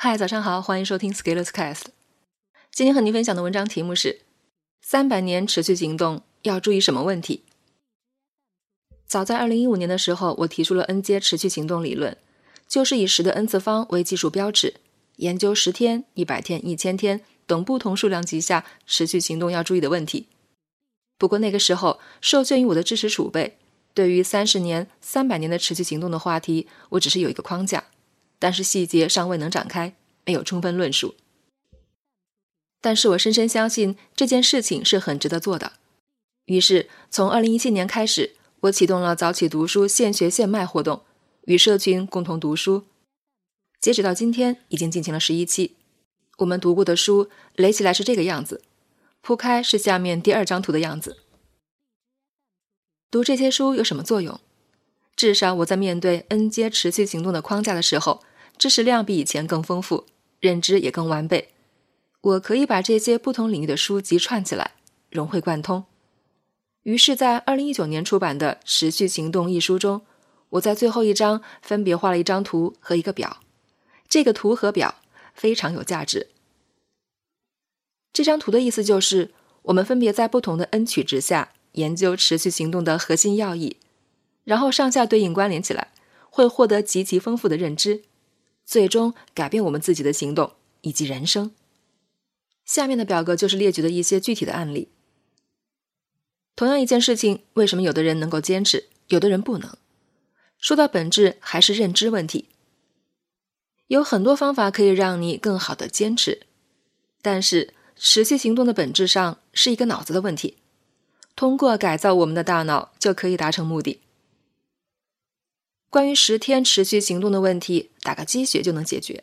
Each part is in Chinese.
嗨，早上好，欢迎收听 Scalers Cast。今天和您分享的文章题目是：三百年持续行动要注意什么问题？早在二零一五年的时候，我提出了 N 阶持续行动理论，就是以十的 N 次方为技术标尺，研究十天、一百天、一千天等不同数量级下持续行动要注意的问题。不过那个时候，受限于我的知识储备，对于三十年、三百年的持续行动的话题，我只是有一个框架。但是细节尚未能展开，没有充分论述。但是我深深相信这件事情是很值得做的。于是从二零一七年开始，我启动了早起读书现学现卖活动，与社群共同读书。截止到今天，已经进行了十一期。我们读过的书垒起来是这个样子，铺开是下面第二张图的样子。读这些书有什么作用？至少我在面对 N 阶持续行动的框架的时候。知识量比以前更丰富，认知也更完备。我可以把这些不同领域的书籍串起来，融会贯通。于是，在二零一九年出版的《持续行动》一书中，我在最后一章分别画了一张图和一个表。这个图和表非常有价值。这张图的意思就是，我们分别在不同的 N 取值下研究持续行动的核心要义，然后上下对应关联起来，会获得极其丰富的认知。最终改变我们自己的行动以及人生。下面的表格就是列举的一些具体的案例。同样一件事情，为什么有的人能够坚持，有的人不能？说到本质，还是认知问题。有很多方法可以让你更好的坚持，但是持续行动的本质上是一个脑子的问题。通过改造我们的大脑，就可以达成目的。关于十天持续行动的问题，打个鸡血就能解决；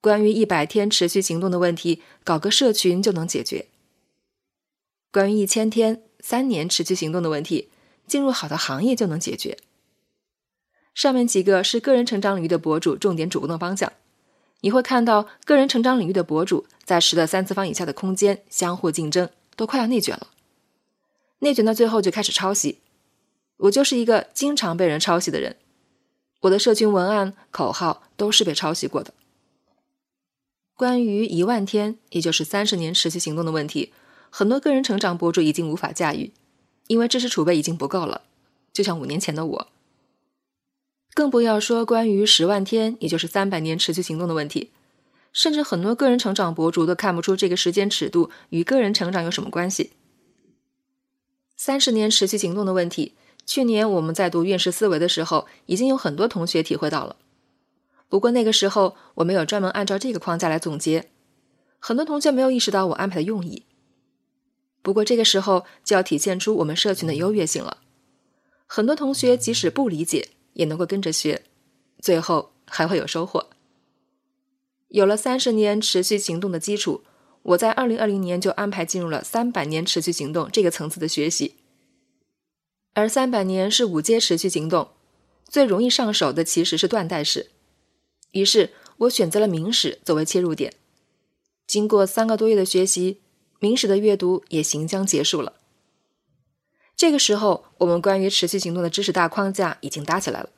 关于一百天持续行动的问题，搞个社群就能解决；关于一千天、三年持续行动的问题，进入好的行业就能解决。上面几个是个人成长领域的博主重点主攻的方向，你会看到个人成长领域的博主在十的三次方以下的空间相互竞争，都快要内卷了。内卷到最后就开始抄袭。我就是一个经常被人抄袭的人，我的社群文案、口号都是被抄袭过的。关于一万天，也就是三十年持续行动的问题，很多个人成长博主已经无法驾驭，因为知识储备已经不够了，就像五年前的我。更不要说关于十万天，也就是三百年持续行动的问题，甚至很多个人成长博主都看不出这个时间尺度与个人成长有什么关系。三十年持续行动的问题。去年我们在读《院士思维》的时候，已经有很多同学体会到了。不过那个时候我没有专门按照这个框架来总结，很多同学没有意识到我安排的用意。不过这个时候就要体现出我们社群的优越性了。很多同学即使不理解，也能够跟着学，最后还会有收获。有了三十年持续行动的基础，我在二零二零年就安排进入了三百年持续行动这个层次的学习。而三百年是五阶持续行动，最容易上手的其实是断代史。于是我选择了明史作为切入点。经过三个多月的学习，明史的阅读也行将结束了。这个时候，我们关于持续行动的知识大框架已经搭起来了。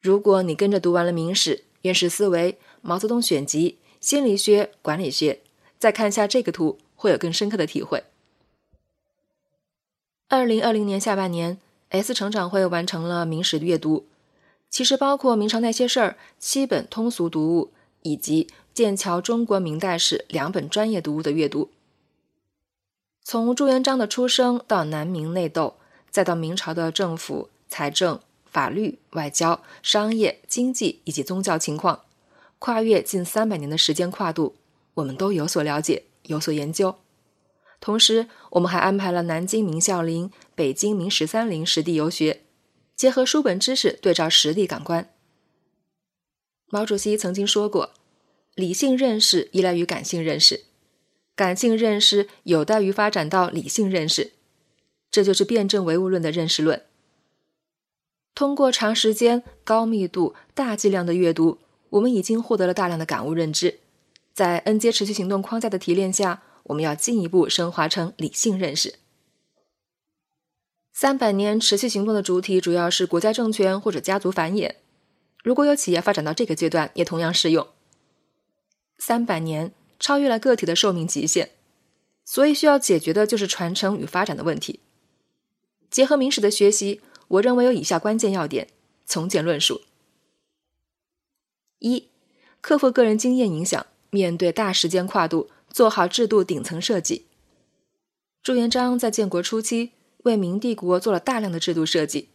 如果你跟着读完了明史、院士思维、毛泽东选集、心理学、管理学，再看一下这个图，会有更深刻的体会。二零二零年下半年，S 成长会完成了明史阅读，其实包括《明朝那些事儿》七本通俗读物，以及《剑桥中国明代史》两本专业读物的阅读。从朱元璋的出生到南明内斗，再到明朝的政府、财政、法律、外交、商业、经济以及宗教情况，跨越近三百年的时间跨度，我们都有所了解，有所研究。同时，我们还安排了南京明孝陵、北京明十三陵实地游学，结合书本知识对照实地感官。毛主席曾经说过：“理性认识依赖于感性认识，感性认识有待于发展到理性认识。”这就是辩证唯物论的认识论。通过长时间、高密度、大剂量的阅读，我们已经获得了大量的感悟认知。在 N 阶持续行动框架的提炼下。我们要进一步升华成理性认识。三百年持续行动的主体主要是国家政权或者家族繁衍。如果有企业发展到这个阶段，也同样适用。三百年超越了个体的寿命极限，所以需要解决的就是传承与发展的问题。结合明史的学习，我认为有以下关键要点，从简论述：一、克服个人经验影响，面对大时间跨度，做好制度顶层设计。朱元璋在建国初期为明帝国做了大量的制度设计，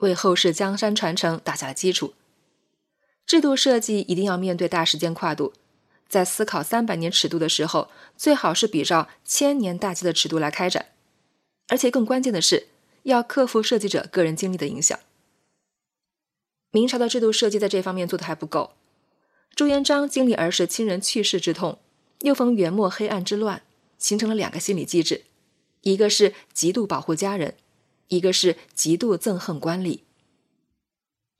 为后世江山传承打下了基础。制度设计一定要面对大时间跨度，在思考三百年尺度的时候，最好是比照千年大计的尺度来开展。而且更关键的是，要克服设计者个人经历的影响。明朝的制度设计在这方面做的还不够。朱元璋经历儿时亲人去世之痛，又逢元末黑暗之乱，形成了两个心理机制：一个是极度保护家人，一个是极度憎恨官吏。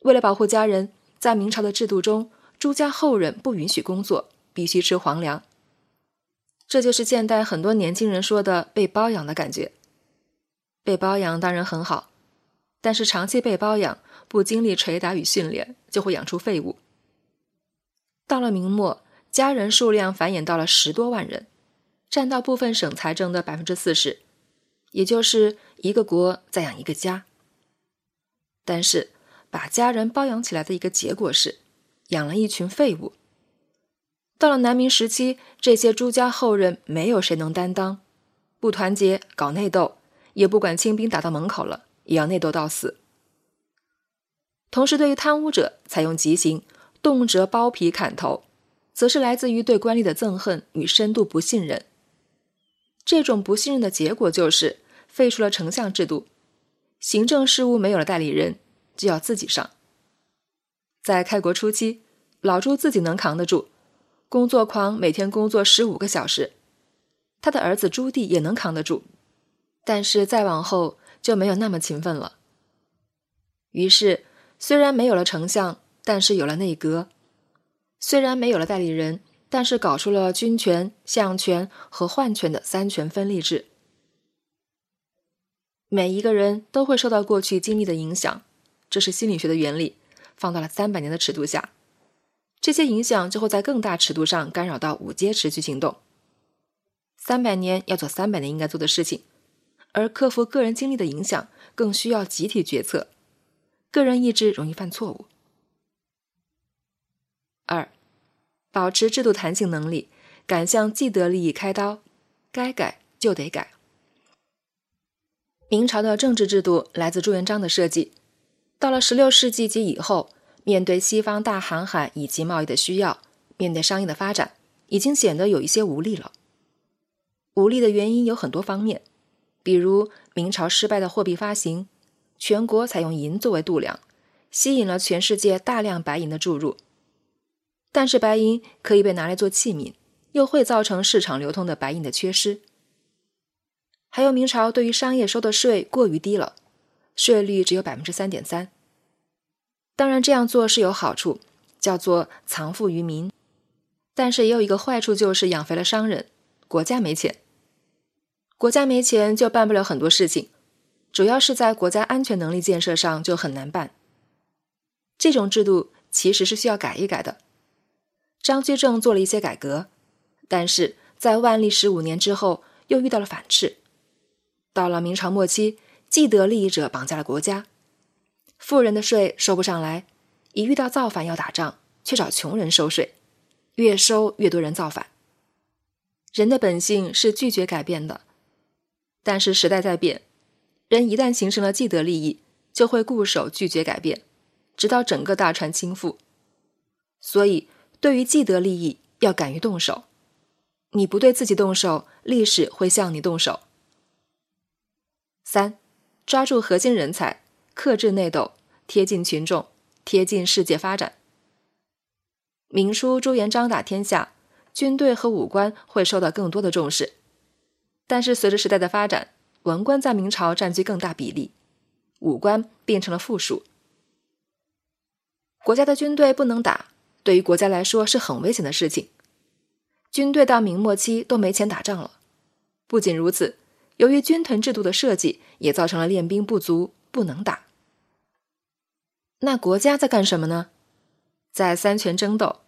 为了保护家人。在明朝的制度中，朱家后人不允许工作，必须吃皇粮。这就是现代很多年轻人说的被包养的感觉。被包养当然很好，但是长期被包养，不经历捶打与训练，就会养出废物。到了明末，家人数量繁衍到了十多万人，占到部分省财政的百分之四十，也就是一个国在养一个家。但是。把家人包养起来的一个结果是，养了一群废物。到了南明时期，这些朱家后人没有谁能担当，不团结，搞内斗，也不管清兵打到门口了，也要内斗到死。同时，对于贪污者，采用极刑，动辄剥皮砍头，则是来自于对官吏的憎恨与深度不信任。这种不信任的结果就是废除了丞相制度，行政事务没有了代理人。就要自己上。在开国初期，老朱自己能扛得住，工作狂，每天工作十五个小时。他的儿子朱棣也能扛得住，但是再往后就没有那么勤奋了。于是，虽然没有了丞相，但是有了内阁；虽然没有了代理人，但是搞出了军权、相权和宦权的三权分立制。每一个人都会受到过去经历的影响。这是心理学的原理，放到了三百年的尺度下，这些影响就会在更大尺度上干扰到五阶持续行动。三百年要做三百年应该做的事情，而克服个人经历的影响更需要集体决策，个人意志容易犯错误。二，保持制度弹性能力，敢向既得利益开刀，该改就得改。明朝的政治制度来自朱元璋的设计。到了十六世纪及以后，面对西方大航海以及贸易的需要，面对商业的发展，已经显得有一些无力了。无力的原因有很多方面，比如明朝失败的货币发行，全国采用银作为度量，吸引了全世界大量白银的注入。但是白银可以被拿来做器皿，又会造成市场流通的白银的缺失。还有明朝对于商业收的税过于低了。税率只有百分之三点三，当然这样做是有好处，叫做藏富于民，但是也有一个坏处，就是养肥了商人，国家没钱，国家没钱就办不了很多事情，主要是在国家安全能力建设上就很难办。这种制度其实是需要改一改的。张居正做了一些改革，但是在万历十五年之后又遇到了反斥，到了明朝末期。既得利益者绑架了国家，富人的税收不上来，一遇到造反要打仗，却找穷人收税，越收越多人造反。人的本性是拒绝改变的，但是时代在变，人一旦形成了既得利益，就会固守拒绝改变，直到整个大船倾覆。所以，对于既得利益，要敢于动手。你不对自己动手，历史会向你动手。三。抓住核心人才，克制内斗，贴近群众，贴近世界发展。明初朱元璋打天下，军队和武官会受到更多的重视。但是随着时代的发展，文官在明朝占据更大比例，武官变成了附属。国家的军队不能打，对于国家来说是很危险的事情。军队到明末期都没钱打仗了。不仅如此。由于军屯制度的设计，也造成了练兵不足，不能打。那国家在干什么呢？在三权争斗，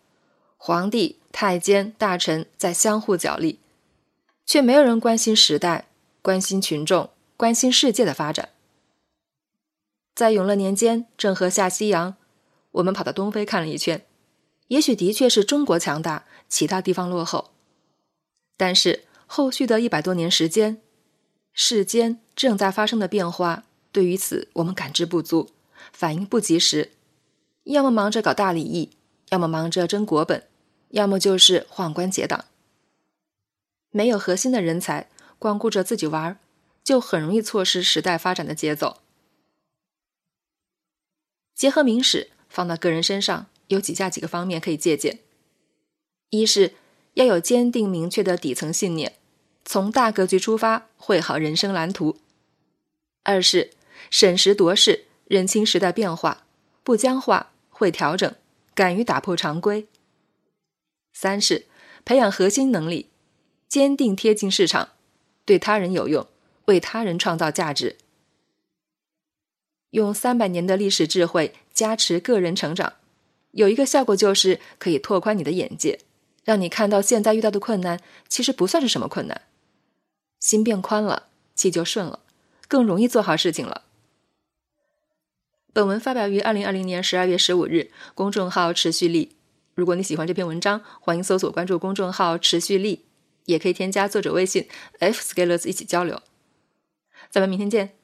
皇帝、太监、大臣在相互角力，却没有人关心时代、关心群众、关心世界的发展。在永乐年间，郑和下西洋，我们跑到东非看了一圈，也许的确是中国强大，其他地方落后。但是后续的一百多年时间，世间正在发生的变化，对于此我们感知不足，反应不及时，要么忙着搞大礼义，要么忙着争国本，要么就是宦官结党。没有核心的人才，光顾着自己玩，就很容易错失时代发展的节奏。结合明史放到个人身上，有几下几个方面可以借鉴：一是要有坚定明确的底层信念，从大格局出发，绘好人生蓝图；二是审时度势，认清时代变化，不僵化，会调整，敢于打破常规；三是培养核心能力，坚定贴近市场，对他人有用，为他人创造价值。用三百年的历史智慧加持个人成长，有一个效果就是可以拓宽你的眼界，让你看到现在遇到的困难其实不算是什么困难。心变宽了，气就顺了，更容易做好事情了。本文发表于二零二零年十二月十五日，公众号持续力。如果你喜欢这篇文章，欢迎搜索关注公众号持续力，也可以添加作者微信 f scalers 一起交流。咱们明天见。